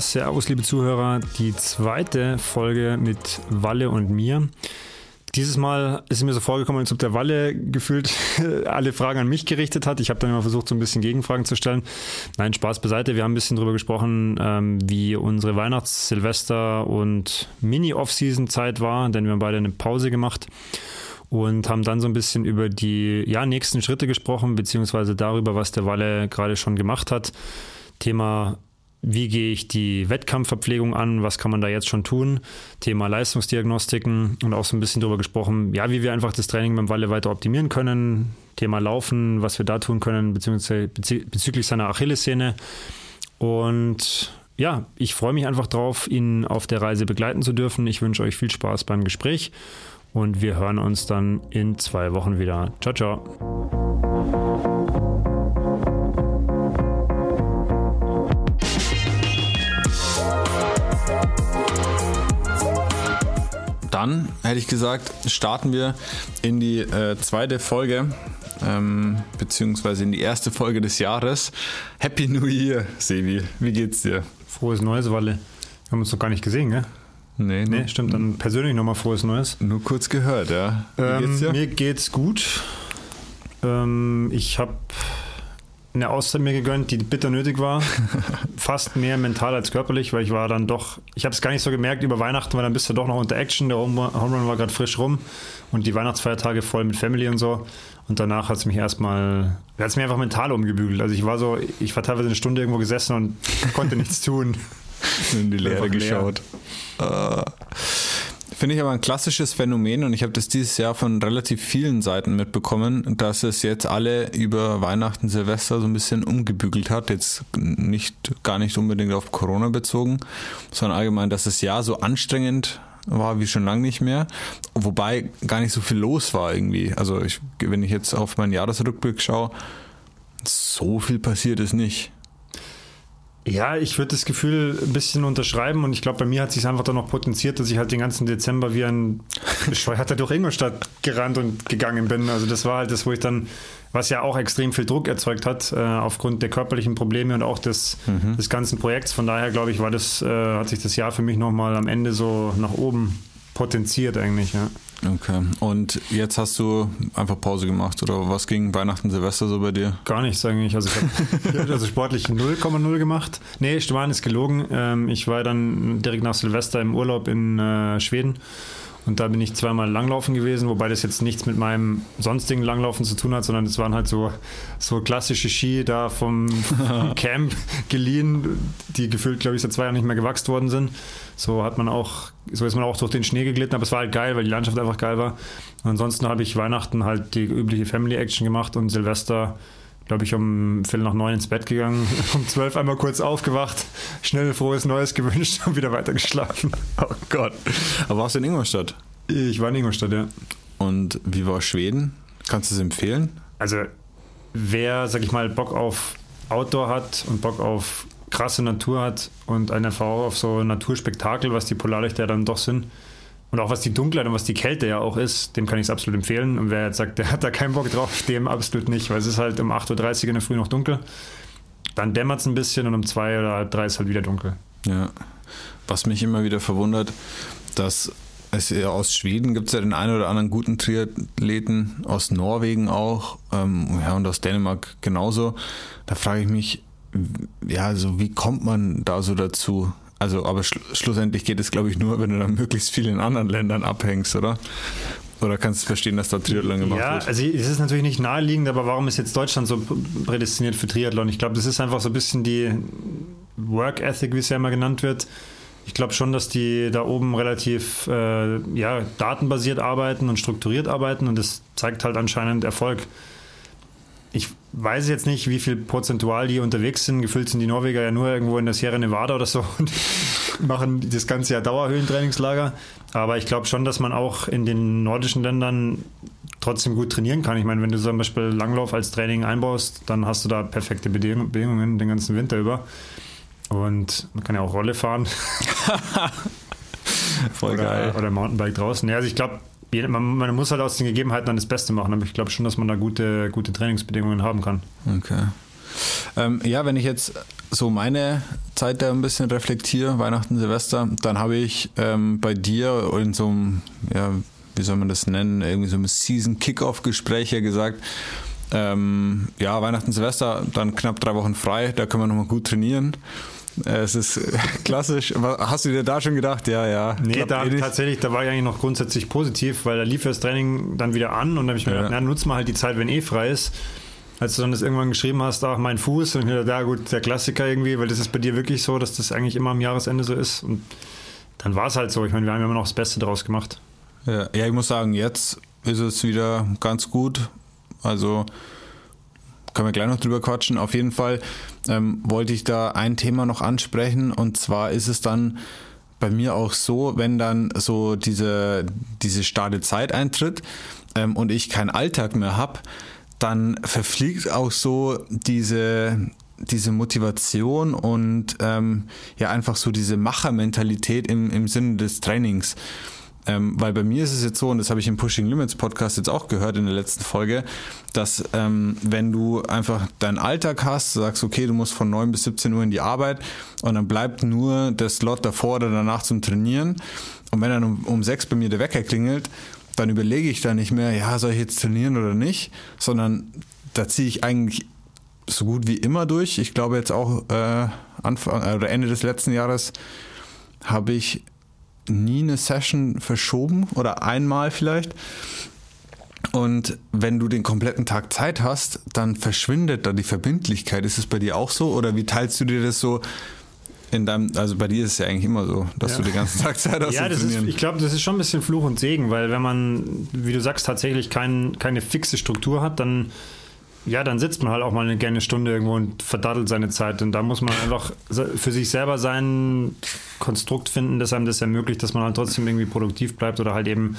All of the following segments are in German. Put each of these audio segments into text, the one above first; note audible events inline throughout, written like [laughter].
Servus, liebe Zuhörer. Die zweite Folge mit Walle und mir. Dieses Mal ist mir so vorgekommen, als ob der Walle gefühlt [laughs] alle Fragen an mich gerichtet hat. Ich habe dann immer versucht, so ein bisschen Gegenfragen zu stellen. Nein, Spaß beiseite. Wir haben ein bisschen darüber gesprochen, ähm, wie unsere Weihnachts-, Silvester- und Mini-Off-Season-Zeit war, denn wir haben beide eine Pause gemacht und haben dann so ein bisschen über die ja, nächsten Schritte gesprochen, beziehungsweise darüber, was der Walle gerade schon gemacht hat. Thema wie gehe ich die Wettkampfverpflegung an, was kann man da jetzt schon tun, Thema Leistungsdiagnostiken und auch so ein bisschen darüber gesprochen, ja, wie wir einfach das Training beim Walle weiter optimieren können, Thema Laufen, was wir da tun können, beziehungsweise bezüglich seiner Achillessehne. Und ja, ich freue mich einfach drauf, ihn auf der Reise begleiten zu dürfen. Ich wünsche euch viel Spaß beim Gespräch und wir hören uns dann in zwei Wochen wieder. Ciao, ciao. Dann hätte ich gesagt, starten wir in die äh, zweite Folge, ähm, beziehungsweise in die erste Folge des Jahres. Happy New Year, Sevi. Wie geht's dir? Frohes Neues, Walle. Wir haben uns doch gar nicht gesehen, gell? Nee, nee stimmt. Dann persönlich nochmal frohes Neues. Nur kurz gehört, ja. Wie ähm, geht's dir? Mir geht's gut. Ähm, ich habe eine Auszeit mir gegönnt, die bitter nötig war. [laughs] Fast mehr mental als körperlich, weil ich war dann doch, ich habe es gar nicht so gemerkt, über Weihnachten, weil dann bist du doch noch unter Action. Der Home Run war gerade frisch rum und die Weihnachtsfeiertage voll mit Family und so. Und danach hat es mich erstmal, hat es mir einfach mental umgebügelt. Also ich war so, ich war teilweise eine Stunde irgendwo gesessen und konnte nichts tun. [laughs] In die Leere geschaut. Uh. Finde ich aber ein klassisches Phänomen und ich habe das dieses Jahr von relativ vielen Seiten mitbekommen, dass es jetzt alle über Weihnachten, Silvester so ein bisschen umgebügelt hat. Jetzt nicht, gar nicht unbedingt auf Corona bezogen, sondern allgemein, dass das Jahr so anstrengend war wie schon lange nicht mehr. Wobei gar nicht so viel los war irgendwie. Also ich, wenn ich jetzt auf meinen Jahresrückblick schaue, so viel passiert ist nicht. Ja, ich würde das Gefühl ein bisschen unterschreiben und ich glaube, bei mir hat sich einfach dann noch potenziert, dass ich halt den ganzen Dezember wie ein Bescheuerter durch Ingolstadt gerannt und gegangen bin. Also das war halt das, wo ich dann, was ja auch extrem viel Druck erzeugt hat, äh, aufgrund der körperlichen Probleme und auch des, mhm. des ganzen Projekts. Von daher glaube ich, war das, äh, hat sich das Jahr für mich nochmal am Ende so nach oben potenziert eigentlich, ja. Okay. Und jetzt hast du einfach Pause gemacht oder was ging Weihnachten, Silvester so bei dir? Gar nichts eigentlich. Also ich habe [laughs] also sportlich 0,0 gemacht. Nee, Stefan ist gelogen. Ähm, ich war dann direkt nach Silvester im Urlaub in äh, Schweden und da bin ich zweimal langlaufen gewesen, wobei das jetzt nichts mit meinem sonstigen Langlaufen zu tun hat, sondern es waren halt so, so klassische Ski da vom, [laughs] Camp geliehen, die gefühlt, glaube ich, seit zwei Jahren nicht mehr gewachsen worden sind. So hat man auch, so ist man auch durch den Schnee geglitten, aber es war halt geil, weil die Landschaft einfach geil war. Und ansonsten habe ich Weihnachten halt die übliche Family Action gemacht und Silvester glaube ich, um Viertel nach neun ins Bett gegangen, [laughs] um zwölf einmal kurz aufgewacht, schnell frohes Neues gewünscht und wieder weiter geschlafen. [laughs] Oh Gott. Aber warst du in Ingolstadt? Ich war in Ingolstadt, ja. Und wie war Schweden? Kannst du es empfehlen? Also, wer, sag ich mal, Bock auf Outdoor hat und Bock auf krasse Natur hat und eine Erfahrung auf so Naturspektakel, was die Polarlichter dann doch sind, und auch was die Dunkelheit und was die Kälte ja auch ist, dem kann ich es absolut empfehlen. Und wer jetzt sagt, der hat da keinen Bock drauf, [laughs] dem absolut nicht, weil es ist halt um 8.30 Uhr in der Früh noch dunkel. Dann dämmert es ein bisschen und um 2 oder halb 3 ist halt wieder dunkel. Ja. Was mich immer wieder verwundert, dass es ja aus Schweden gibt es ja den einen oder anderen guten Triathleten, aus Norwegen auch, ähm, ja, und aus Dänemark genauso. Da frage ich mich, ja, also wie kommt man da so dazu? Also, aber schl schlussendlich geht es, glaube ich, nur, wenn du dann möglichst viel in anderen Ländern abhängst, oder? Oder kannst du verstehen, dass da Triathlon gemacht ja, wird? Ja, also es ist natürlich nicht naheliegend, aber warum ist jetzt Deutschland so prädestiniert für Triathlon? Ich glaube, das ist einfach so ein bisschen die Work Ethic, wie es ja immer genannt wird. Ich glaube schon, dass die da oben relativ äh, ja, datenbasiert arbeiten und strukturiert arbeiten und das zeigt halt anscheinend Erfolg. Ich weiß jetzt nicht, wie viel prozentual die unterwegs sind. Gefühlt sind die Norweger ja nur irgendwo in der Sierra Nevada oder so [laughs] und machen das ganze Jahr Dauerhöhentrainingslager. Aber ich glaube schon, dass man auch in den nordischen Ländern trotzdem gut trainieren kann. Ich meine, wenn du zum Beispiel Langlauf als Training einbaust, dann hast du da perfekte Bedingungen den ganzen Winter über. Und man kann ja auch Rolle fahren. [laughs] Voll oder, geil. Oder Mountainbike draußen. Ja, also ich glaube, man, man, muss halt aus den Gegebenheiten dann das Beste machen. Aber ich glaube schon, dass man da gute, gute Trainingsbedingungen haben kann. Okay. Ähm, ja, wenn ich jetzt so meine Zeit da ein bisschen reflektiere, Weihnachten, Silvester, dann habe ich ähm, bei dir in so einem, ja, wie soll man das nennen, irgendwie so einem Season-Kickoff-Gespräch ja gesagt, ähm, ja, Weihnachten, Silvester, dann knapp drei Wochen frei, da können wir nochmal gut trainieren. Äh, es ist klassisch. Hast du dir da schon gedacht? Ja, ja. Nee, da, eh tatsächlich, da war ich eigentlich noch grundsätzlich positiv, weil da lief das Training dann wieder an und da habe ich mir ja. gedacht, na, nutz mal halt die Zeit, wenn eh frei ist. Als du dann das irgendwann geschrieben hast, ach, mein Fuß, und ich dachte, ja gut, der Klassiker irgendwie, weil das ist bei dir wirklich so, dass das eigentlich immer am Jahresende so ist. Und dann war es halt so. Ich meine, wir haben immer noch das Beste draus gemacht. Ja, ja, ich muss sagen, jetzt ist es wieder ganz gut. Also können wir gleich noch drüber quatschen. Auf jeden Fall ähm, wollte ich da ein Thema noch ansprechen und zwar ist es dann bei mir auch so, wenn dann so diese, diese starre Zeit eintritt ähm, und ich keinen Alltag mehr habe, dann verfliegt auch so diese, diese Motivation und ähm, ja einfach so diese Machermentalität im, im Sinne des Trainings. Ähm, weil bei mir ist es jetzt so, und das habe ich im Pushing Limits Podcast jetzt auch gehört in der letzten Folge, dass ähm, wenn du einfach deinen Alltag hast, sagst, okay, du musst von 9 bis 17 Uhr in die Arbeit und dann bleibt nur der Slot davor oder danach zum Trainieren. Und wenn dann um, um 6 bei mir der Wecker klingelt, dann überlege ich da nicht mehr, ja, soll ich jetzt trainieren oder nicht, sondern da ziehe ich eigentlich so gut wie immer durch. Ich glaube jetzt auch äh, Anfang oder Ende des letzten Jahres habe ich nie eine Session verschoben oder einmal vielleicht. Und wenn du den kompletten Tag Zeit hast, dann verschwindet da die Verbindlichkeit. Ist es bei dir auch so? Oder wie teilst du dir das so in deinem, also bei dir ist es ja eigentlich immer so, dass ja. du den ganzen Tag Zeit hast ja, das ist, ich glaube, das ist schon ein bisschen Fluch und Segen, weil wenn man, wie du sagst, tatsächlich kein, keine fixe Struktur hat, dann ja, dann sitzt man halt auch mal eine gerne Stunde irgendwo und verdattelt seine Zeit. Und da muss man einfach für sich selber sein Konstrukt finden, das einem das ermöglicht, dass man halt trotzdem irgendwie produktiv bleibt oder halt eben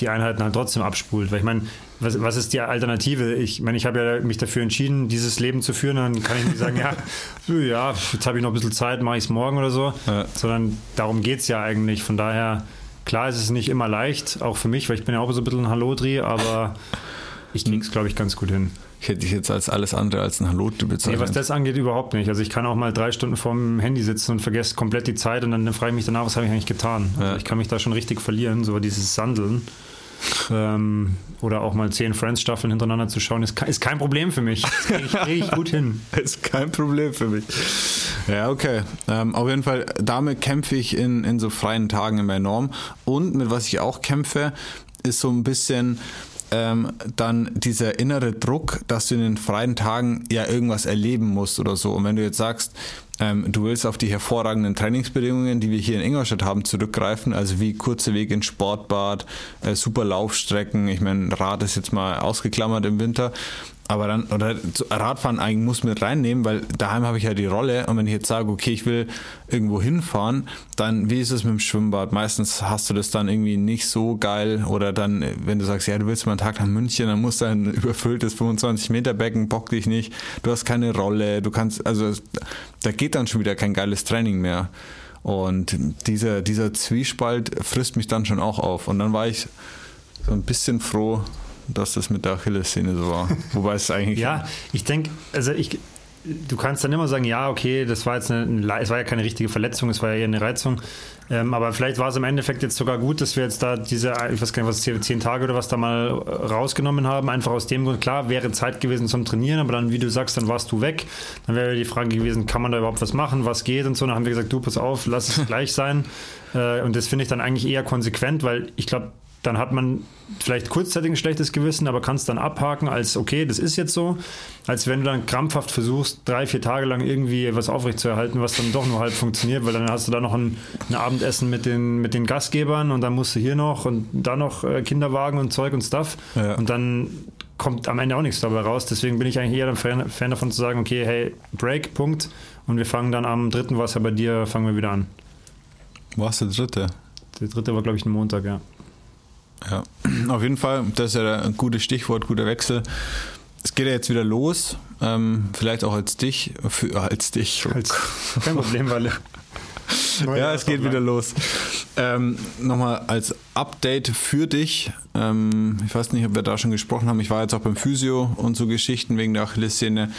die Einheiten halt trotzdem abspult. Weil ich meine, was, was ist die Alternative? Ich meine, ich habe ja mich dafür entschieden, dieses Leben zu führen. Dann kann ich nicht sagen, [laughs] ja, ja, jetzt habe ich noch ein bisschen Zeit, mache ich es morgen oder so. Ja. Sondern darum geht es ja eigentlich. Von daher, klar ist es nicht immer leicht, auch für mich, weil ich bin ja auch so ein bisschen ein Hallodri, aber ich kriege es, glaube ich, ganz gut hin. Ich hätte dich jetzt als alles andere als ein Hallo bezeichnet. Nee, was das angeht, überhaupt nicht. Also ich kann auch mal drei Stunden vorm Handy sitzen und vergesse komplett die Zeit und dann frage ich mich danach, was habe ich eigentlich getan. Also ja. ich kann mich da schon richtig verlieren, so dieses Sandeln. Ähm, oder auch mal zehn Friends-Staffeln hintereinander zu schauen, ist, ist kein Problem für mich. Das kriege ich, krieg ich, gut hin. [laughs] ist kein Problem für mich. Ja, okay. Ähm, auf jeden Fall, damit kämpfe ich in, in so freien Tagen immer enorm. Und mit was ich auch kämpfe, ist so ein bisschen ähm, dann dieser innere Druck, dass du in den freien Tagen ja irgendwas erleben musst oder so. Und wenn du jetzt sagst, ähm, du willst auf die hervorragenden Trainingsbedingungen, die wir hier in Ingolstadt haben, zurückgreifen, also wie kurze Wege ins Sportbad, äh, super Laufstrecken, ich meine, Rad ist jetzt mal ausgeklammert im Winter, aber dann, oder Radfahren eigentlich muss mit reinnehmen, weil daheim habe ich ja die Rolle und wenn ich jetzt sage, okay, ich will irgendwo hinfahren, dann wie ist es mit dem Schwimmbad? Meistens hast du das dann irgendwie nicht so geil oder dann, wenn du sagst, ja, du willst mal einen Tag nach München, dann muss dein [laughs] überfülltes 25 Meter Becken, bock dich nicht, du hast keine Rolle, du kannst, also da geht dann schon wieder kein geiles Training mehr. Und dieser, dieser Zwiespalt frisst mich dann schon auch auf. Und dann war ich so ein bisschen froh, dass das mit der Achillessehne so war. Wobei es eigentlich. ja, ich denke, also ich, du kannst dann immer sagen, ja, okay, das war jetzt eine, es war ja keine richtige Verletzung, es war ja eher eine Reizung. Ähm, aber vielleicht war es im Endeffekt jetzt sogar gut, dass wir jetzt da diese, ich weiß gar nicht, was zehn, zehn Tage oder was da mal rausgenommen haben. Einfach aus dem Grund, klar, wäre Zeit gewesen zum Trainieren, aber dann, wie du sagst, dann warst du weg. Dann wäre die Frage gewesen, kann man da überhaupt was machen, was geht und so. Dann haben wir gesagt, du, pass auf, lass es [laughs] gleich sein. Äh, und das finde ich dann eigentlich eher konsequent, weil ich glaube, dann hat man vielleicht kurzzeitig ein schlechtes Gewissen, aber kann es dann abhaken als, okay, das ist jetzt so, als wenn du dann krampfhaft versuchst, drei, vier Tage lang irgendwie was aufrechtzuerhalten, was dann doch nur halb funktioniert, weil dann hast du da noch ein, ein Abendessen mit den, mit den Gastgebern und dann musst du hier noch und da noch äh, Kinderwagen und Zeug und Stuff ja. und dann kommt am Ende auch nichts dabei raus. Deswegen bin ich eigentlich eher ein Fan, Fan davon zu sagen, okay, hey, Break, Punkt. Und wir fangen dann am dritten, war es ja bei dir, fangen wir wieder an. War es der dritte? Der dritte war, glaube ich, ein Montag, ja. Ja, auf jeden Fall, das ist ja ein gutes Stichwort, guter Wechsel. Es geht ja jetzt wieder los, ähm, vielleicht auch als dich, für, als dich. Als, kein Problem, weil [laughs] ja, es geht wieder los. Ähm, Nochmal als Update für dich. Ähm, ich weiß nicht, ob wir da schon gesprochen haben. Ich war jetzt auch beim Physio und so Geschichten wegen der Achillessehne.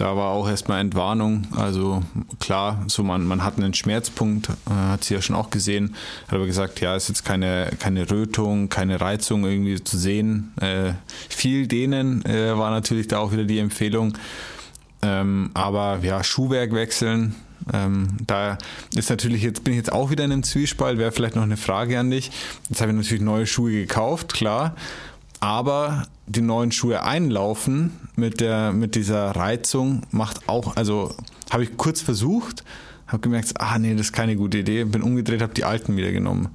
Da war auch erstmal Entwarnung. Also klar, so man, man hat einen Schmerzpunkt, äh, hat sie ja schon auch gesehen. Hat aber gesagt, ja, ist jetzt keine, keine Rötung, keine Reizung irgendwie zu sehen. Äh, viel denen äh, war natürlich da auch wieder die Empfehlung. Ähm, aber ja, Schuhwerk wechseln. Ähm, da ist natürlich jetzt bin ich jetzt auch wieder in einem Zwiespalt. Wäre vielleicht noch eine Frage an dich. Jetzt habe ich natürlich neue Schuhe gekauft, klar. Aber die neuen Schuhe einlaufen mit der mit dieser Reizung macht auch, also habe ich kurz versucht, habe gemerkt, ah nee, das ist keine gute Idee, bin umgedreht, habe die alten wieder genommen.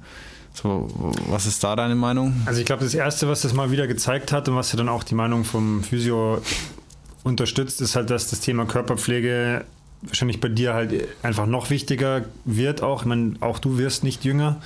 So, was ist da deine Meinung? Also ich glaube, das Erste, was das mal wieder gezeigt hat und was ja dann auch die Meinung vom Physio unterstützt, ist halt, dass das Thema Körperpflege wahrscheinlich bei dir halt einfach noch wichtiger wird auch. Ich meine, auch du wirst nicht jünger.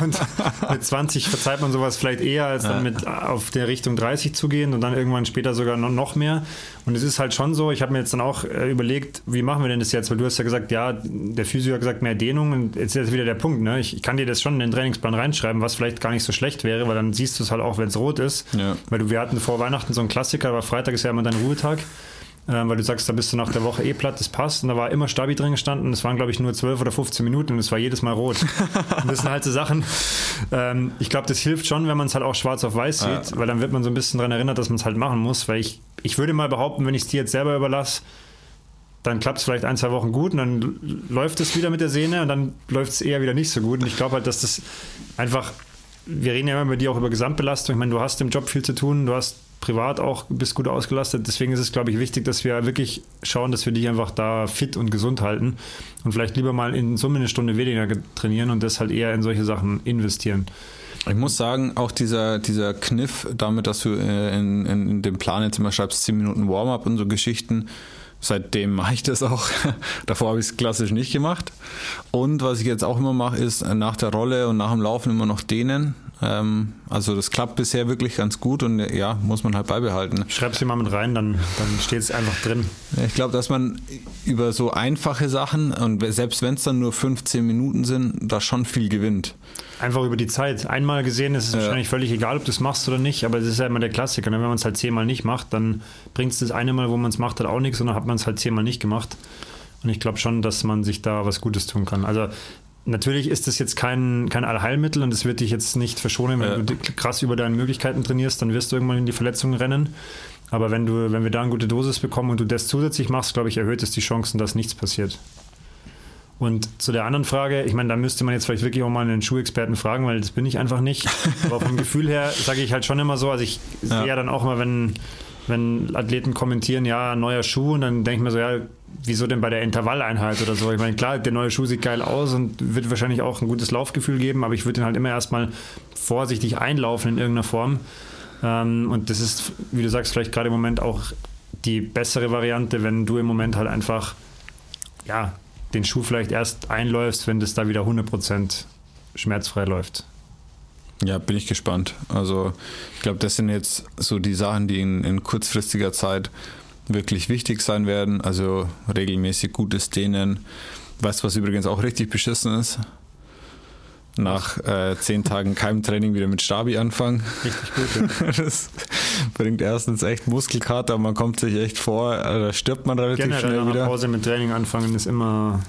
Und [laughs] mit 20 verzeiht man sowas vielleicht eher, als dann mit auf der Richtung 30 zu gehen und dann irgendwann später sogar noch mehr. Und es ist halt schon so, ich habe mir jetzt dann auch äh, überlegt, wie machen wir denn das jetzt? Weil du hast ja gesagt, ja, der Physio hat gesagt, mehr Dehnung. Und jetzt ist wieder der Punkt, ne? Ich, ich kann dir das schon in den Trainingsplan reinschreiben, was vielleicht gar nicht so schlecht wäre, weil dann siehst du es halt auch, wenn es rot ist. Ja. Weil du, wir hatten vor Weihnachten so einen Klassiker, aber Freitag ist ja immer dein Ruhetag weil du sagst, da bist du nach der Woche eh platt, das passt. Und da war immer Stabi drin gestanden. Es waren, glaube ich, nur 12 oder 15 Minuten und es war jedes Mal rot. [laughs] und das sind halt so Sachen. Ähm, ich glaube, das hilft schon, wenn man es halt auch schwarz auf weiß sieht, ja. weil dann wird man so ein bisschen daran erinnert, dass man es halt machen muss. Weil ich, ich würde mal behaupten, wenn ich es dir jetzt selber überlasse, dann klappt es vielleicht ein, zwei Wochen gut und dann läuft es wieder mit der Sehne und dann läuft es eher wieder nicht so gut. Und ich glaube halt, dass das einfach, wir reden ja immer mit dir auch über Gesamtbelastung. Ich meine, du hast im Job viel zu tun, du hast privat auch bist gut ausgelastet. Deswegen ist es, glaube ich, wichtig, dass wir wirklich schauen, dass wir dich einfach da fit und gesund halten und vielleicht lieber mal in Summe eine Stunde weniger trainieren und das halt eher in solche Sachen investieren. Ich muss sagen, auch dieser, dieser Kniff damit, dass du äh, in, in, in dem Plan jetzt immer schreibst, 10 Minuten Warm-up und so Geschichten, seitdem mache ich das auch. [laughs] Davor habe ich es klassisch nicht gemacht. Und was ich jetzt auch immer mache, ist nach der Rolle und nach dem Laufen immer noch dehnen. Ähm, also das klappt bisher wirklich ganz gut und ja, muss man halt beibehalten. Schreib sie mal mit rein, dann, dann steht es einfach drin. Ich glaube, dass man über so einfache Sachen und selbst wenn es dann nur 15 Minuten sind, da schon viel gewinnt. Einfach über die Zeit. Einmal gesehen ist es ja. wahrscheinlich völlig egal, ob du es machst oder nicht, aber es ist ja immer der Klassiker. Ne? Wenn man es halt zehnmal nicht macht, dann bringt es das eine Mal, wo man es macht, halt auch nichts und dann hat man es halt zehnmal nicht gemacht. Und ich glaube schon, dass man sich da was Gutes tun kann. Also Natürlich ist das jetzt kein, kein Allheilmittel und es wird dich jetzt nicht verschonen, wenn ja. du krass über deine Möglichkeiten trainierst, dann wirst du irgendwann in die Verletzungen rennen. Aber wenn du, wenn wir da eine gute Dosis bekommen und du das zusätzlich machst, glaube ich, erhöht es die Chancen, dass nichts passiert. Und zu der anderen Frage, ich meine, da müsste man jetzt vielleicht wirklich auch mal einen Schuhexperten fragen, weil das bin ich einfach nicht. Aber vom Gefühl her sage ich halt schon immer so, also ich ja. sehe ja dann auch mal, wenn, wenn Athleten kommentieren, ja, neuer Schuh, und dann denke ich mir so, ja, wieso denn bei der Intervalleinheit oder so? Ich meine, klar, der neue Schuh sieht geil aus und wird wahrscheinlich auch ein gutes Laufgefühl geben, aber ich würde den halt immer erstmal vorsichtig einlaufen in irgendeiner Form. Ähm, und das ist, wie du sagst, vielleicht gerade im Moment auch die bessere Variante, wenn du im Moment halt einfach, ja, den Schuh vielleicht erst einläufst, wenn das da wieder 100% schmerzfrei läuft. Ja, bin ich gespannt. Also ich glaube, das sind jetzt so die Sachen, die in, in kurzfristiger Zeit wirklich wichtig sein werden. Also regelmäßig gutes Dehnen. Weißt du, was übrigens auch richtig beschissen ist? Nach äh, zehn Tagen Keimtraining wieder mit Stabi anfangen. Richtig gut. Ja. [laughs] Das bringt erstens echt Muskelkater, man kommt sich echt vor, also da stirbt man relativ Generell schnell wieder. Pause mit Training anfangen ist immer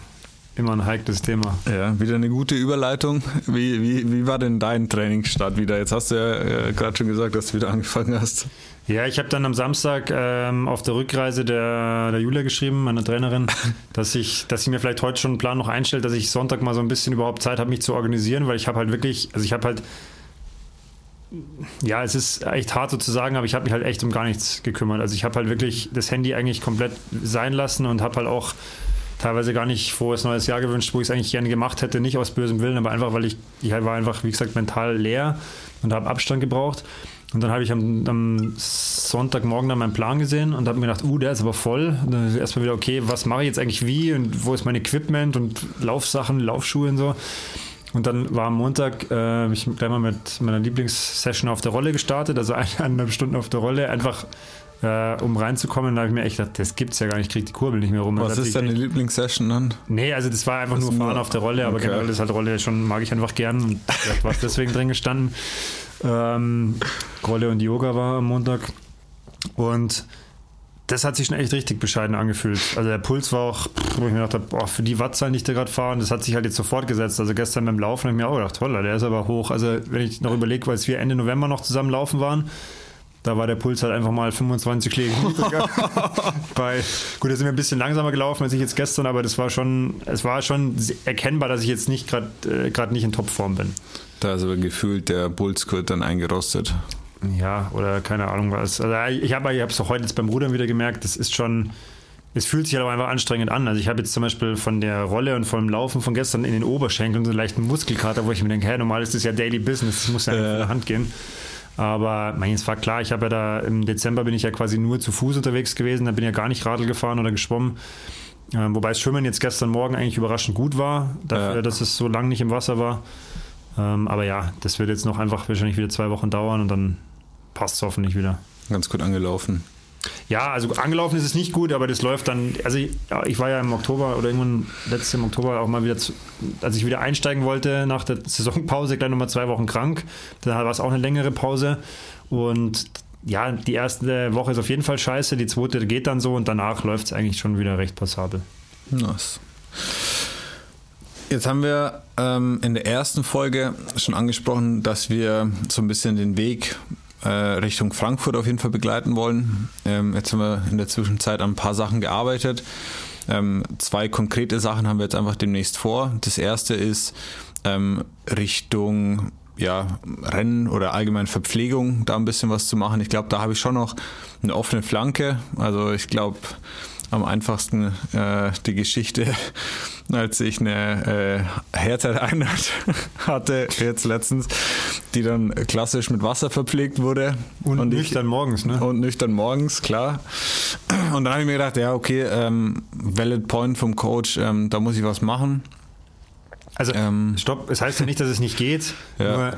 immer ein heikles Thema. Ja, wieder eine gute Überleitung. Wie, wie, wie war denn dein Trainingsstart wieder? Jetzt hast du ja äh, gerade schon gesagt, dass du wieder angefangen hast. Ja, ich habe dann am Samstag ähm, auf der Rückreise der, der Julia geschrieben, meiner Trainerin, [laughs] dass ich, dass sie mir vielleicht heute schon einen Plan noch einstellt, dass ich Sonntag mal so ein bisschen überhaupt Zeit habe, mich zu organisieren, weil ich habe halt wirklich, also ich habe halt ja, es ist echt hart so zu sagen, aber ich habe mich halt echt um gar nichts gekümmert. Also ich habe halt wirklich das Handy eigentlich komplett sein lassen und habe halt auch teilweise gar nicht frohes neues Jahr gewünscht, wo ich es eigentlich gerne gemacht hätte, nicht aus bösem Willen, aber einfach, weil ich, ich war einfach, wie gesagt, mental leer und habe Abstand gebraucht. Und dann habe ich am, am, Sonntagmorgen dann meinen Plan gesehen und habe mir gedacht, uh, der ist aber voll. Und dann erstmal wieder, okay, was mache ich jetzt eigentlich wie und wo ist mein Equipment und Laufsachen, Laufschuhe und so. Und dann war am Montag, äh, ich gleich mal mit meiner Lieblingssession auf der Rolle gestartet, also [laughs] eineinhalb Stunden auf der Rolle, einfach äh, um reinzukommen. Da habe ich mir echt gedacht, das gibt's ja gar nicht, ich kriege die Kurbel nicht mehr rum. Was ist deine Lieblingssession dann? Nee, also das war einfach Was nur Fahren auf der Rolle, aber okay. generell ist halt Rolle schon, mag ich einfach gern und [laughs] war deswegen drin gestanden. Ähm, Rolle und Yoga war am Montag. Und das hat sich schon echt richtig bescheiden angefühlt. Also der Puls war auch, wo ich mir gedacht habe, boah, für die Wattzahlen, die ich da gerade fahre, das hat sich halt jetzt sofort gesetzt. Also gestern beim Laufen habe ich mir auch gedacht, toll, der ist aber hoch. Also wenn ich noch überlege, weil wir Ende November noch zusammen laufen waren, da war der Puls halt einfach mal 25 Schläge niedriger. [laughs] Bei, gut, da sind wir ein bisschen langsamer gelaufen als ich jetzt gestern, aber das war schon, es war schon erkennbar, dass ich jetzt nicht gerade äh, nicht in Topform bin. Da ist aber gefühlt der Pulsgurt dann eingerostet. Ja, oder keine Ahnung was. Also ich habe es auch heute jetzt beim Rudern wieder gemerkt, das ist schon, es fühlt sich halt auch einfach anstrengend an. Also ich habe jetzt zum Beispiel von der Rolle und vom Laufen von gestern in den Oberschenkeln so einen leichten Muskelkater, wo ich mir denke, hey, normal ist das ja Daily Business, das muss ja äh. in der Hand gehen. Aber mein, es war klar, ich habe ja da im Dezember bin ich ja quasi nur zu Fuß unterwegs gewesen, da bin ich ja gar nicht Radl gefahren oder geschwommen. Ähm, wobei das Schwimmen jetzt gestern Morgen eigentlich überraschend gut war, dafür, ja. dass es so lange nicht im Wasser war. Ähm, aber ja, das wird jetzt noch einfach wahrscheinlich wieder zwei Wochen dauern und dann passt es hoffentlich wieder. Ganz gut angelaufen. Ja, also angelaufen ist es nicht gut, aber das läuft dann. Also ich, ja, ich war ja im Oktober oder irgendwann letztes im Oktober auch mal wieder, zu, als ich wieder einsteigen wollte nach der Saisonpause, gleich nochmal zwei Wochen krank. Da war es auch eine längere Pause. Und ja, die erste Woche ist auf jeden Fall scheiße, die zweite geht dann so und danach läuft es eigentlich schon wieder recht passabel. Nice. Jetzt haben wir ähm, in der ersten Folge schon angesprochen, dass wir so ein bisschen den Weg äh, Richtung Frankfurt auf jeden Fall begleiten wollen. Ähm, jetzt haben wir in der Zwischenzeit an ein paar Sachen gearbeitet. Ähm, zwei konkrete Sachen haben wir jetzt einfach demnächst vor. Das erste ist ähm, Richtung ja, Rennen oder allgemein Verpflegung, da ein bisschen was zu machen. Ich glaube, da habe ich schon noch eine offene Flanke. Also ich glaube, am einfachsten äh, die Geschichte, [laughs] als ich eine äh, Herzeinheit [laughs] hatte, jetzt letztens, die dann klassisch mit Wasser verpflegt wurde. Und, und nüchtern ich, morgens, ne? Und nüchtern morgens, klar. Und dann habe ich mir gedacht, ja, okay, ähm, valid point vom Coach, ähm, da muss ich was machen. Also, ähm, stopp, es heißt ja nicht, dass es nicht geht, ja. nur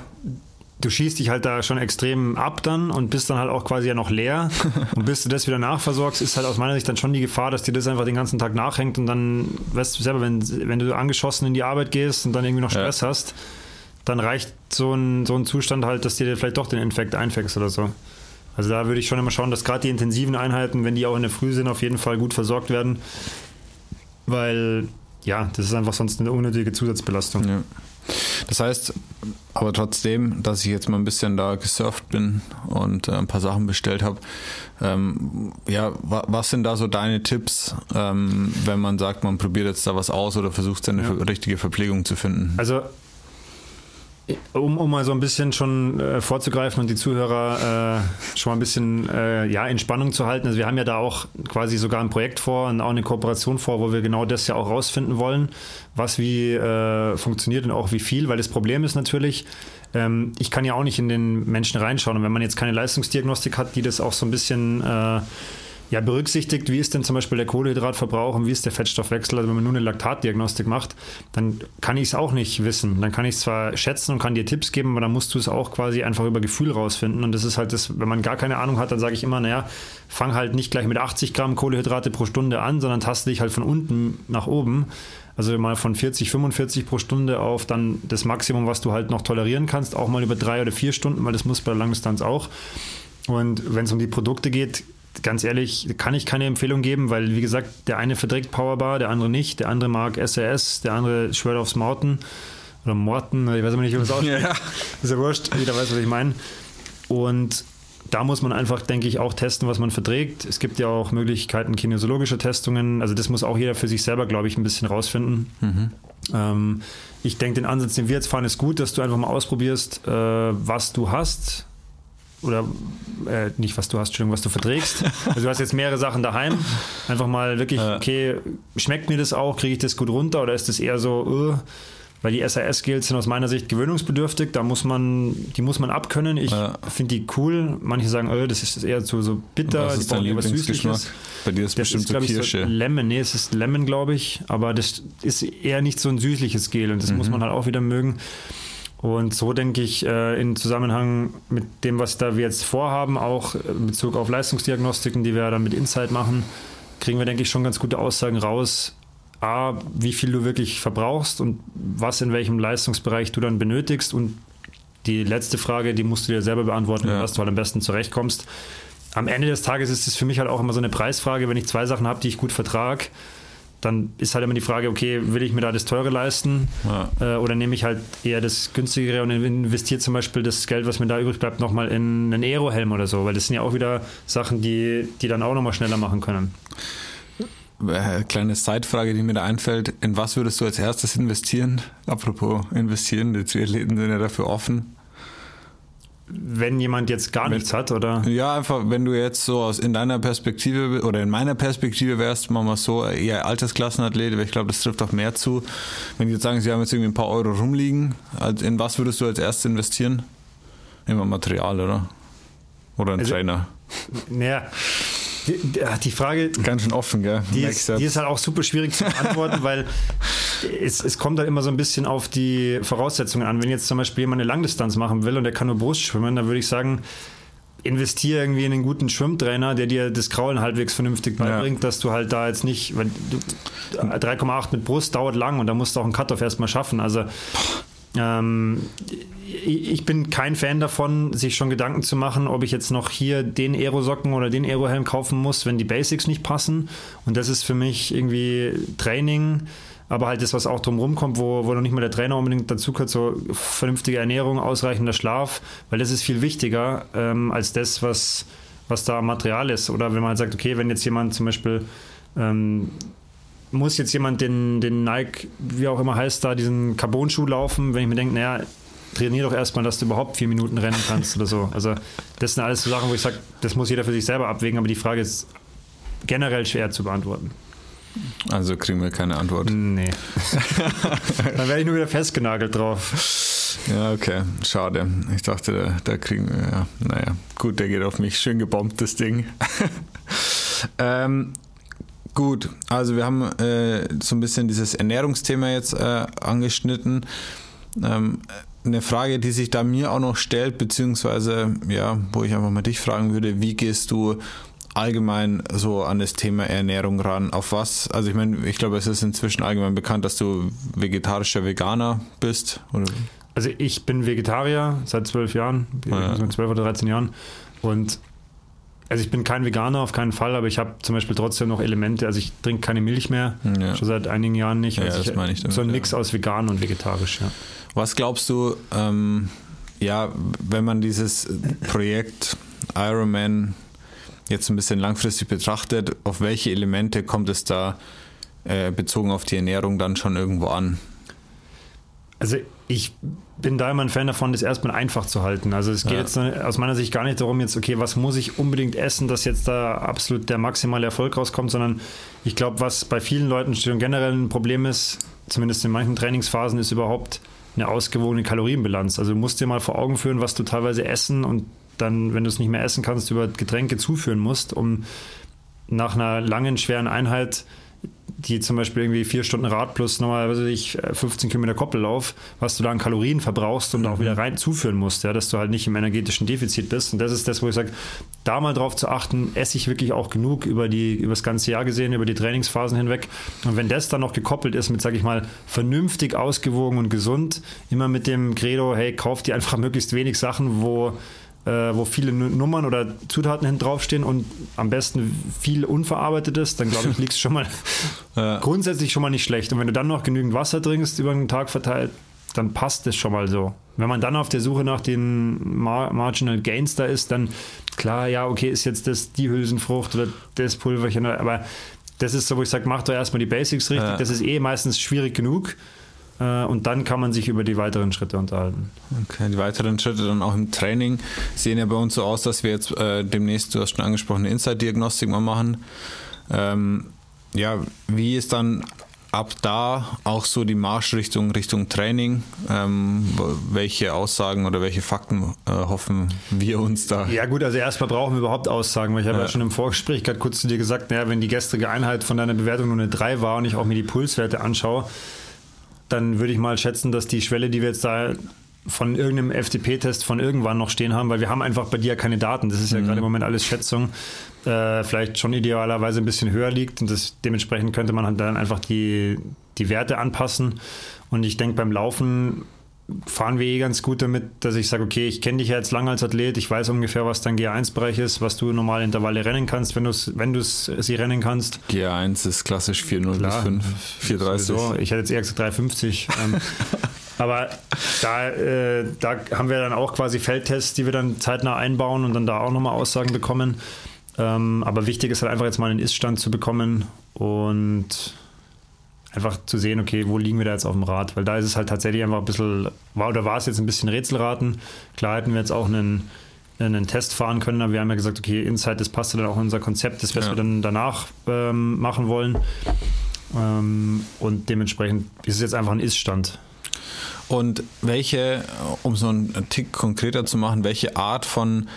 du schießt dich halt da schon extrem ab dann und bist dann halt auch quasi ja noch leer. [laughs] und bis du das wieder nachversorgst, ist halt aus meiner Sicht dann schon die Gefahr, dass dir das einfach den ganzen Tag nachhängt und dann, weißt du selber, wenn, wenn du angeschossen in die Arbeit gehst und dann irgendwie noch Stress ja. hast, dann reicht so ein, so ein Zustand halt, dass dir vielleicht doch den Infekt einfängst oder so. Also da würde ich schon immer schauen, dass gerade die intensiven Einheiten, wenn die auch in der Früh sind, auf jeden Fall gut versorgt werden. Weil, ja, das ist einfach sonst eine unnötige Zusatzbelastung. Ja. Das heißt, aber trotzdem, dass ich jetzt mal ein bisschen da gesurft bin und äh, ein paar Sachen bestellt habe, ähm, ja, wa was sind da so deine Tipps, ähm, wenn man sagt, man probiert jetzt da was aus oder versucht seine ja. richtige Verpflegung zu finden? Also um, um mal so ein bisschen schon äh, vorzugreifen und die Zuhörer äh, schon mal ein bisschen äh, ja, in Spannung zu halten. Also wir haben ja da auch quasi sogar ein Projekt vor und auch eine Kooperation vor, wo wir genau das ja auch rausfinden wollen, was wie äh, funktioniert und auch wie viel, weil das Problem ist natürlich, ähm, ich kann ja auch nicht in den Menschen reinschauen und wenn man jetzt keine Leistungsdiagnostik hat, die das auch so ein bisschen äh, ja, berücksichtigt, wie ist denn zum Beispiel der Kohlehydratverbrauch und wie ist der Fettstoffwechsel. Also wenn man nur eine Laktatdiagnostik macht, dann kann ich es auch nicht wissen. Dann kann ich es zwar schätzen und kann dir Tipps geben, aber dann musst du es auch quasi einfach über Gefühl rausfinden. Und das ist halt das, wenn man gar keine Ahnung hat, dann sage ich immer, naja, fang halt nicht gleich mit 80 Gramm Kohlehydrate pro Stunde an, sondern taste dich halt von unten nach oben. Also mal von 40, 45 pro Stunde auf dann das Maximum, was du halt noch tolerieren kannst, auch mal über drei oder vier Stunden, weil das muss bei der Langdistanz auch. Und wenn es um die Produkte geht, ganz ehrlich, kann ich keine Empfehlung geben, weil, wie gesagt, der eine verträgt Powerbar, der andere nicht, der andere mag SAS, der andere schwört aufs Mountain oder Morten, ich weiß immer nicht, wie man es ausspricht. Ja. Ist ja wurscht, jeder weiß, was ich meine. Und da muss man einfach, denke ich, auch testen, was man verträgt. Es gibt ja auch Möglichkeiten kinesiologischer Testungen. Also das muss auch jeder für sich selber, glaube ich, ein bisschen rausfinden. Mhm. Ähm, ich denke, den Ansatz, den wir jetzt fahren, ist gut, dass du einfach mal ausprobierst, äh, was du hast oder äh, nicht was du hast, Entschuldigung, was du verträgst. Also du hast jetzt mehrere Sachen daheim. Einfach mal wirklich, okay, schmeckt mir das auch, kriege ich das gut runter oder ist das eher so, uh, weil die SAS-Skills sind aus meiner Sicht gewöhnungsbedürftig, da muss man, die muss man abkönnen. Ich ja. finde die cool. Manche sagen, oh, das ist eher so, so bitter, was ist die brauchen was Süßliches. Bei dir ist das bestimmt ist, so Kirsche. So Lemon, nee, es ist Lemon, glaube ich, aber das ist eher nicht so ein süßliches Gel und das mhm. muss man halt auch wieder mögen. Und so denke ich, äh, in Zusammenhang mit dem, was da wir jetzt vorhaben, auch in Bezug auf Leistungsdiagnostiken, die wir dann mit Insight machen, kriegen wir, denke ich, schon ganz gute Aussagen raus. A, wie viel du wirklich verbrauchst und was in welchem Leistungsbereich du dann benötigst. Und die letzte Frage, die musst du dir selber beantworten, ja. was du halt am besten zurechtkommst. am Ende des Tages ist es für mich halt auch immer so eine Preisfrage, wenn ich zwei Sachen habe, die ich gut vertrage dann ist halt immer die Frage, okay, will ich mir da das Teure leisten ja. äh, oder nehme ich halt eher das Günstigere und investiere zum Beispiel das Geld, was mir da übrig bleibt, nochmal in einen Aero-Helm oder so, weil das sind ja auch wieder Sachen, die, die dann auch nochmal schneller machen können. Äh, kleine Zeitfrage, die mir da einfällt. In was würdest du als erstes investieren? Apropos investieren, die Triathleten sind ja dafür offen wenn jemand jetzt gar wenn, nichts hat, oder? Ja, einfach, wenn du jetzt so aus in deiner Perspektive oder in meiner Perspektive wärst, machen wir so, eher Altersklassenathlet, ich glaube, das trifft auch mehr zu. Wenn die jetzt sagen, sie haben jetzt irgendwie ein paar Euro rumliegen, in was würdest du als erstes investieren? Immer Material, oder? Oder ein also, Trainer? Naja, die, die, Frage. Ganz schön offen, gell? Die ist, die ist, halt auch super schwierig zu beantworten, weil es, es kommt halt immer so ein bisschen auf die Voraussetzungen an. Wenn jetzt zum Beispiel jemand eine Langdistanz machen will und der kann nur Brust schwimmen, dann würde ich sagen, investiere irgendwie in einen guten Schwimmtrainer, der dir das Kraulen halbwegs vernünftig beibringt, ja. dass du halt da jetzt nicht, 3,8 mit Brust dauert lang und da musst du auch einen Cut-Off erstmal schaffen. Also ähm, ich bin kein Fan davon, sich schon Gedanken zu machen, ob ich jetzt noch hier den Aerosocken oder den Aerohelm kaufen muss, wenn die Basics nicht passen. Und das ist für mich irgendwie Training, aber halt das, was auch drumherum kommt, wo, wo noch nicht mal der Trainer unbedingt dazu gehört, so vernünftige Ernährung, ausreichender Schlaf, weil das ist viel wichtiger ähm, als das, was, was da Material ist. Oder wenn man halt sagt, okay, wenn jetzt jemand zum Beispiel ähm, muss jetzt jemand den, den Nike, wie auch immer heißt da, diesen Carbon-Schuh laufen, wenn ich mir denke, naja, trainier doch erstmal, dass du überhaupt vier Minuten rennen kannst oder so. Also das sind alles so Sachen, wo ich sage, das muss jeder für sich selber abwägen, aber die Frage ist generell schwer zu beantworten. Also kriegen wir keine Antwort. Nee. [laughs] Dann werde ich nur wieder festgenagelt drauf. Ja, okay. Schade. Ich dachte, da, da kriegen wir, ja. Naja, gut, der geht auf mich. Schön gebombt, das Ding. [laughs] ähm, Gut, also wir haben äh, so ein bisschen dieses Ernährungsthema jetzt äh, angeschnitten. Ähm, eine Frage, die sich da mir auch noch stellt, beziehungsweise ja, wo ich einfach mal dich fragen würde, wie gehst du allgemein so an das Thema Ernährung ran? Auf was? Also ich meine, ich glaube, es ist inzwischen allgemein bekannt, dass du vegetarischer Veganer bist. Oder? Also ich bin Vegetarier seit zwölf Jahren, ja. zwölf oder 13 Jahren. Und also ich bin kein Veganer auf keinen Fall, aber ich habe zum Beispiel trotzdem noch Elemente. Also ich trinke keine Milch mehr, ja. schon seit einigen Jahren nicht. Also ja, das ich, meine ich damit, So ein Mix ja. aus vegan und vegetarisch, ja. Was glaubst du, ähm, ja, wenn man dieses Projekt Ironman jetzt ein bisschen langfristig betrachtet, auf welche Elemente kommt es da äh, bezogen auf die Ernährung dann schon irgendwo an? Also ich bin da immer ein Fan davon, das erstmal einfach zu halten. Also es geht ja. jetzt aus meiner Sicht gar nicht darum, jetzt, okay, was muss ich unbedingt essen, dass jetzt da absolut der maximale Erfolg rauskommt, sondern ich glaube, was bei vielen Leuten schon generell ein Problem ist, zumindest in manchen Trainingsphasen, ist überhaupt eine ausgewogene Kalorienbilanz. Also du musst dir mal vor Augen führen, was du teilweise essen und dann, wenn du es nicht mehr essen kannst, über Getränke zuführen musst, um nach einer langen, schweren Einheit die zum Beispiel irgendwie vier Stunden Rad plus nochmal, weiß ich, 15 Kilometer Koppellauf, was du da an Kalorien verbrauchst und mhm. auch wieder rein zuführen musst, ja, dass du halt nicht im energetischen Defizit bist. Und das ist das, wo ich sage, da mal drauf zu achten, esse ich wirklich auch genug über, die, über das ganze Jahr gesehen, über die Trainingsphasen hinweg. Und wenn das dann noch gekoppelt ist mit, sage ich mal, vernünftig ausgewogen und gesund, immer mit dem Credo, hey, kauf dir einfach [laughs] möglichst wenig Sachen, wo äh, wo viele Nummern oder Zutaten hinten draufstehen und am besten viel unverarbeitetes, dann glaube ich, [laughs] liegst du schon mal ja. grundsätzlich schon mal nicht schlecht. Und wenn du dann noch genügend Wasser trinkst über den Tag verteilt, dann passt es schon mal so. Wenn man dann auf der Suche nach den Mar Marginal Gains da ist, dann klar, ja, okay, ist jetzt das die Hülsenfrucht oder das Pulverchen, aber das ist so, wo ich sage, mach doch erstmal die Basics richtig. Ja. Das ist eh meistens schwierig genug. Äh, und dann kann man sich über die weiteren Schritte unterhalten. Okay, die weiteren Schritte dann auch im Training sehen ja bei uns so aus, dass wir jetzt äh, demnächst, du hast schon angesprochen, eine Inside-Diagnostik mal machen. Ähm, ja, wie ist dann ab da auch so die Marschrichtung Richtung Training? Ähm, welche Aussagen oder welche Fakten äh, hoffen wir uns da? Ja gut, also erstmal brauchen wir überhaupt Aussagen, weil ich habe ja. ja schon im Vorgespräch gerade kurz zu dir gesagt, naja, wenn die gestrige Einheit von deiner Bewertung nur eine 3 war und ich auch mir die Pulswerte anschaue, dann würde ich mal schätzen, dass die Schwelle, die wir jetzt da von irgendeinem FTP-Test von irgendwann noch stehen haben, weil wir haben einfach bei dir ja keine Daten. Das ist ja mhm. gerade im Moment alles Schätzung. Äh, vielleicht schon idealerweise ein bisschen höher liegt und das, dementsprechend könnte man halt dann einfach die, die Werte anpassen. Und ich denke, beim Laufen fahren wir eh ganz gut damit, dass ich sage, okay, ich kenne dich ja jetzt lange als Athlet, ich weiß ungefähr, was dein G1-Bereich ist, was du normal Intervalle rennen kannst, wenn du wenn sie rennen kannst. G1 ist klassisch 4,0 bis 5, 4,30. So, ich hätte jetzt eher gesagt 3,50. ähm, [laughs] aber da, äh, da haben wir dann auch quasi Feldtests, die wir dann zeitnah einbauen und dann da auch nochmal Aussagen bekommen. Ähm, aber wichtig ist halt einfach jetzt mal einen Ist-Stand zu bekommen und einfach zu sehen, okay, wo liegen wir da jetzt auf dem Rad? Weil da ist es halt tatsächlich einfach ein bisschen, war oder war es jetzt ein bisschen Rätselraten. Klar hätten wir jetzt auch einen, einen Test fahren können, aber wir haben ja gesagt, okay, Insight, das passt dann auch in unser Konzept, das was ja. wir dann danach ähm, machen wollen. Ähm, und dementsprechend ist es jetzt einfach ein Ist-Stand. Und welche, um so einen Tick konkreter zu machen, welche Art von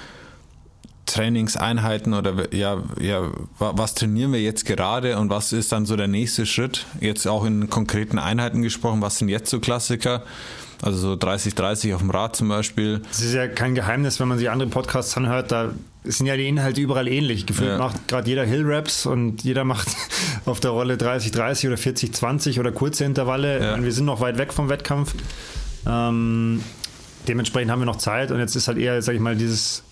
Trainingseinheiten oder ja, ja, was trainieren wir jetzt gerade und was ist dann so der nächste Schritt? Jetzt auch in konkreten Einheiten gesprochen, was sind jetzt so Klassiker? Also so 30, 30 auf dem Rad zum Beispiel. Es ist ja kein Geheimnis, wenn man sich andere Podcasts anhört, da sind ja die Inhalte überall ähnlich. Gefühlt ja. macht gerade jeder Hill Raps und jeder macht [laughs] auf der Rolle 30, 30 oder 40, 20 oder kurze Intervalle. Ja. wir sind noch weit weg vom Wettkampf. Ähm, dementsprechend haben wir noch Zeit und jetzt ist halt eher, sag ich mal, dieses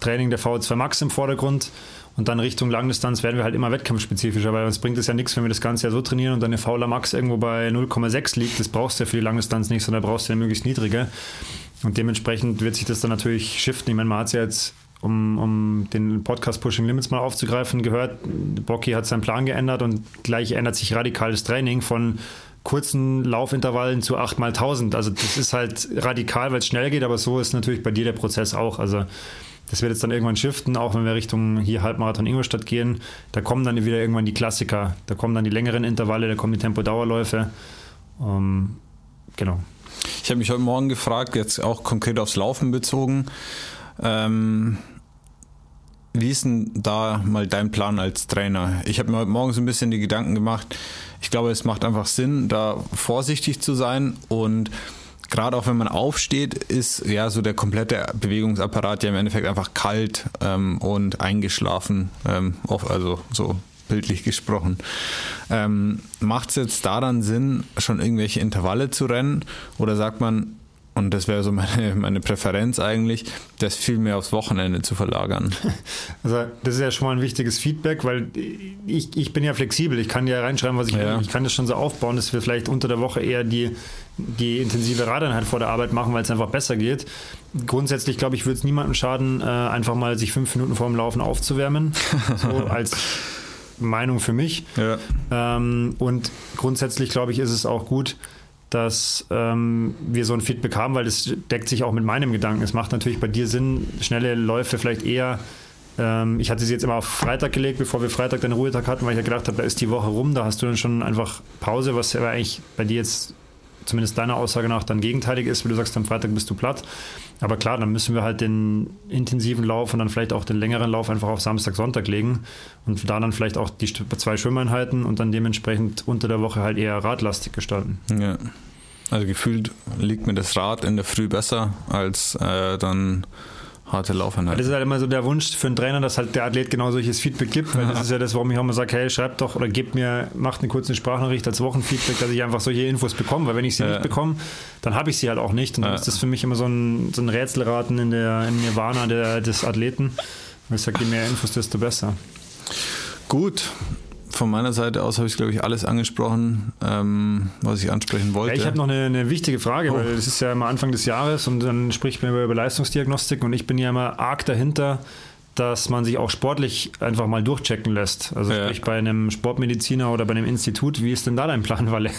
Training der VO2 Max im Vordergrund und dann Richtung Langdistanz werden wir halt immer wettkampfspezifischer, weil uns bringt es ja nichts, wenn wir das Ganze ja so trainieren und dann eine Fauler Max irgendwo bei 0,6 liegt. Das brauchst du ja für die Langdistanz nicht, sondern brauchst du ja möglichst niedrige. Und dementsprechend wird sich das dann natürlich shiften. Ich meine, man hat es ja jetzt, um, um den Podcast Pushing Limits mal aufzugreifen, gehört, Bocky hat seinen Plan geändert und gleich ändert sich radikal das Training von kurzen Laufintervallen zu 8 mal 1000. Also das ist halt radikal, weil es schnell geht, aber so ist natürlich bei dir der Prozess auch. Also das wird jetzt dann irgendwann shiften, auch wenn wir Richtung hier Halbmarathon Ingolstadt gehen. Da kommen dann wieder irgendwann die Klassiker. Da kommen dann die längeren Intervalle, da kommen die Tempo-Dauerläufe. Ähm, genau. Ich habe mich heute Morgen gefragt, jetzt auch konkret aufs Laufen bezogen. Ähm, wie ist denn da mal dein Plan als Trainer? Ich habe mir heute Morgen so ein bisschen die Gedanken gemacht. Ich glaube, es macht einfach Sinn, da vorsichtig zu sein und gerade auch wenn man aufsteht, ist ja so der komplette Bewegungsapparat ja im Endeffekt einfach kalt ähm, und eingeschlafen, ähm, also so bildlich gesprochen. Ähm, Macht es jetzt daran Sinn, schon irgendwelche Intervalle zu rennen oder sagt man, und das wäre so meine, [laughs] meine Präferenz eigentlich, das viel mehr aufs Wochenende zu verlagern. [laughs] Also das ist ja schon mal ein wichtiges Feedback, weil ich, ich bin ja flexibel. Ich kann ja reinschreiben, was ich ja. will. Ich kann das schon so aufbauen, dass wir vielleicht unter der Woche eher die, die intensive Radeinheit vor der Arbeit machen, weil es einfach besser geht. Grundsätzlich, glaube ich, würde es niemandem schaden, äh, einfach mal sich fünf Minuten vor dem Laufen aufzuwärmen. [laughs] So als Meinung für mich. Ja. Ähm, und grundsätzlich, glaube ich, ist es auch gut, dass ähm, wir so ein Feedback haben, weil das deckt sich auch mit meinem Gedanken. Es macht natürlich bei dir Sinn, schnelle Läufe vielleicht eher. Ähm, ich hatte sie jetzt immer auf Freitag gelegt, bevor wir Freitag den Ruhetag hatten, weil ich ja gedacht habe, da ist die Woche rum, da hast du dann schon einfach Pause, was aber eigentlich bei dir jetzt zumindest deiner Aussage nach dann gegenteilig ist, weil du sagst, am Freitag bist du platt. Aber klar, dann müssen wir halt den intensiven Lauf und dann vielleicht auch den längeren Lauf einfach auf Samstag, Sonntag legen und da dann vielleicht auch die zwei Schwimmeinheiten und dann dementsprechend unter der Woche halt eher radlastig gestalten. Ja. Also gefühlt liegt mir das Rad in der Früh besser als äh, dann harte Laufeinheit. Das ist halt immer so der Wunsch für einen Trainer, dass halt der Athlet genau solches Feedback gibt, weil das [laughs] ist ja das, warum ich auch immer sage, hey, schreibt doch oder gebt mir, macht eine kurze Sprachnachricht als Wochenfeedback, dass ich einfach solche Infos bekomme, weil wenn ich sie ja. nicht bekomme, dann habe ich sie halt auch nicht und dann ja. ist das für mich immer so ein, so ein Rätselraten in der im Nirvana der, des Athleten. Weil ich sage, je mehr Infos, desto besser. Gut, von meiner Seite aus habe ich, glaube ich, alles angesprochen, ähm, was ich ansprechen wollte. Ja, ich habe noch eine, eine, wichtige Frage, oh. weil es ist ja immer Anfang des Jahres und dann spricht man über Leistungsdiagnostik und ich bin ja immer arg dahinter, dass man sich auch sportlich einfach mal durchchecken lässt. Also ja. sprich bei einem Sportmediziner oder bei einem Institut, wie ist denn da dein Plan, [laughs] Walle?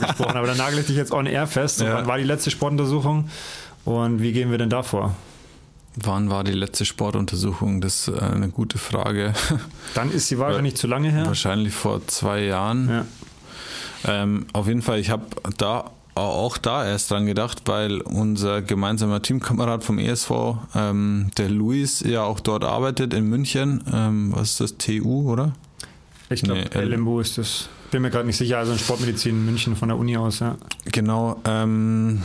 gesprochen, aber da nagel ich dich jetzt on air fest. Ja. Wann war die letzte Sportuntersuchung und wie gehen wir denn da vor? Wann war die letzte Sportuntersuchung? Das ist äh, eine gute Frage. [laughs] Dann ist sie wahrscheinlich zu lange her. Wahrscheinlich vor zwei Jahren. Ja. Ähm, auf jeden Fall, ich habe da auch da erst dran gedacht, weil unser gemeinsamer Teamkamerad vom ESV, ähm, der Luis, ja auch dort arbeitet in München. Ähm, was ist das? TU, oder? Ich glaube, nee, LMU ist das. Bin mir gerade nicht sicher. Also in Sportmedizin in München von der Uni aus, ja. Genau. Ähm,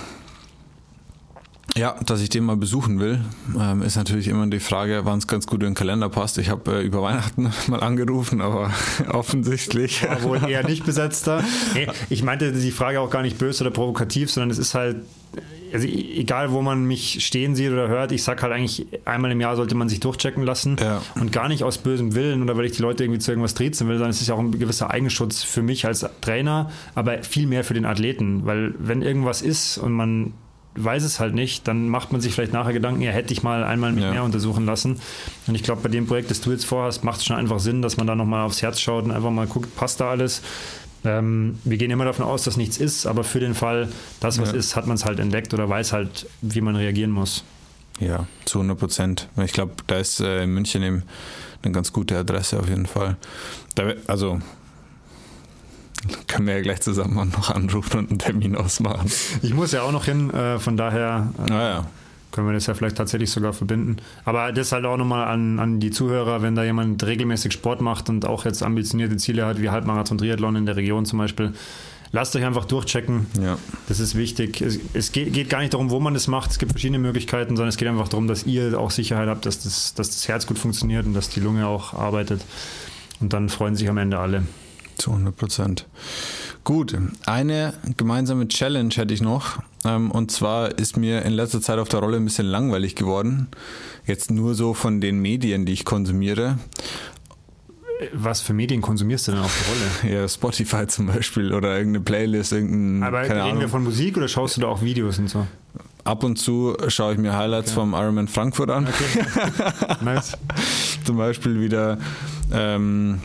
Ja, dass ich den mal besuchen will, ähm, ist natürlich immer die Frage, wann es ganz gut in den Kalender passt. Ich habe äh, über Weihnachten [laughs] mal angerufen, aber [laughs] offensichtlich. War wohl eher [laughs] nicht besetzter. Nee, ich meinte die Frage auch gar nicht böse oder provokativ, sondern es ist halt, also e-, egal wo man mich stehen sieht oder hört, ich sag halt eigentlich, einmal im Jahr sollte man sich durchchecken lassen Ja. und gar nicht aus bösem Willen oder weil ich die Leute irgendwie zu irgendwas triezen will, sondern es ist ja auch ein gewisser Eigenschutz für mich als Trainer, aber viel mehr für den Athleten, weil wenn irgendwas ist und man weiß es halt nicht, dann macht man sich vielleicht nachher Gedanken, ja, hätte ich mal einmal mich Ja. mehr untersuchen lassen. Und ich glaube, bei dem Projekt, das du jetzt vorhast, macht es schon einfach Sinn, dass man da nochmal aufs Herz schaut und einfach mal guckt, passt da alles. Ähm, wir gehen immer davon aus, dass nichts ist, aber für den Fall, dass was Ja. ist, hat man es halt entdeckt oder weiß halt, wie man reagieren muss. Ja, zu 100 Prozent. Ich glaube, da ist äh, in München eben eine ganz gute Adresse auf jeden Fall. Da, also [laughs] können wir ja gleich zusammen noch anrufen und einen Termin ausmachen. Ich muss ja auch noch hin, äh, von daher äh, Naja, können wir das ja vielleicht tatsächlich sogar verbinden. Aber das halt auch nochmal an, an die Zuhörer, wenn da jemand regelmäßig Sport macht und auch jetzt ambitionierte Ziele hat, wie Halbmarathon, Triathlon in der Region zum Beispiel, lasst euch einfach durchchecken. ja. Das ist wichtig. Es, es geht, geht gar nicht darum, wo man das macht. Es gibt verschiedene Möglichkeiten, sondern es geht einfach darum, dass ihr auch Sicherheit habt, dass das, dass das Herz gut funktioniert und dass die Lunge auch arbeitet. Und dann freuen sich am Ende alle. Zu 100 Prozent. Gut, eine gemeinsame Challenge hätte ich noch. Ähm, und zwar ist mir in letzter Zeit auf der Rolle ein bisschen langweilig geworden. Jetzt nur so von den Medien, die ich konsumiere. Was für Medien konsumierst du denn auf der Rolle? [laughs] Ja, Spotify zum Beispiel oder irgendeine Playlist, irgendein. Aber keine reden Ahnung. wir von Musik oder schaust du da auch Videos und so? Ab und zu schaue ich mir Highlights vom Ironman Frankfurt an. Okay. [laughs] nice. Zum Beispiel wieder ähm,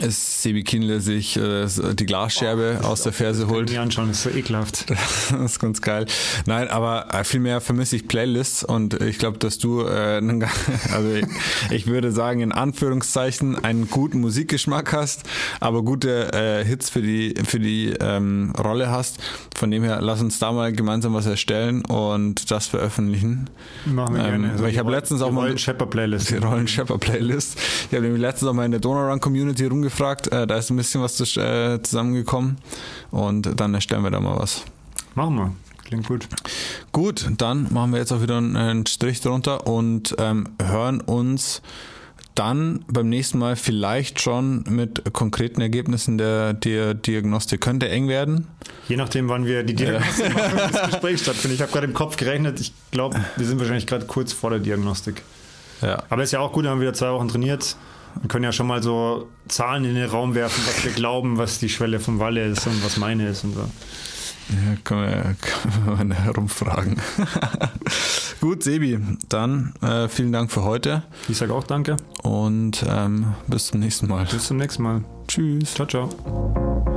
es Sebi Kienle sich äh, die Glasscherbe aus der Ferse holt. Mir anschauen, das ist so ekelhaft. [laughs] das ist ganz geil. Nein, aber äh, vielmehr vermisse ich Playlists und ich glaube, dass du, äh, [laughs] also ich, ich würde sagen, in Anführungszeichen einen guten Musikgeschmack hast, aber gute äh, Hits für die, für die ähm, Rolle hast. Von dem her, lass uns da mal gemeinsam was erstellen und das veröffentlichen. Machen wir Ähm, gerne. weil ich die hab Roll- letztens auch die mal- Rollen Shepard Playlist. Die Rollen Shepard Playlist. Ich habe nämlich letztens auch mal in der Donau Run Community rumgefragt. Äh, da ist ein bisschen was zu- äh, zusammengekommen. Und dann erstellen wir da mal was. Machen wir. Klingt gut. Gut, dann machen wir jetzt auch wieder einen, Strich drunter und ähm, hören uns dann beim nächsten Mal vielleicht schon mit konkreten Ergebnissen der, der Diagnostik. Könnte eng werden. Je nachdem, wann wir die Diagnostik machen, und das Gespräch [laughs] stattfindet. Ich habe gerade im Kopf gerechnet. Ich glaube, wir sind wahrscheinlich gerade kurz vor der Diagnostik. Ja. Aber ist ja auch gut, wir haben wieder zwei Wochen trainiert. Wir können ja schon mal so Zahlen in den Raum werfen, was wir glauben, was die Schwelle von Walle ist und was meine ist und so. Ja, können wir, [laughs] können wir mal herumfragen. [laughs] Gut, Sebi, dann äh, vielen Dank für heute Ich sage auch danke. und ähm, bis zum nächsten Mal. Bis zum nächsten Mal. Tschüss. Ciao, ciao.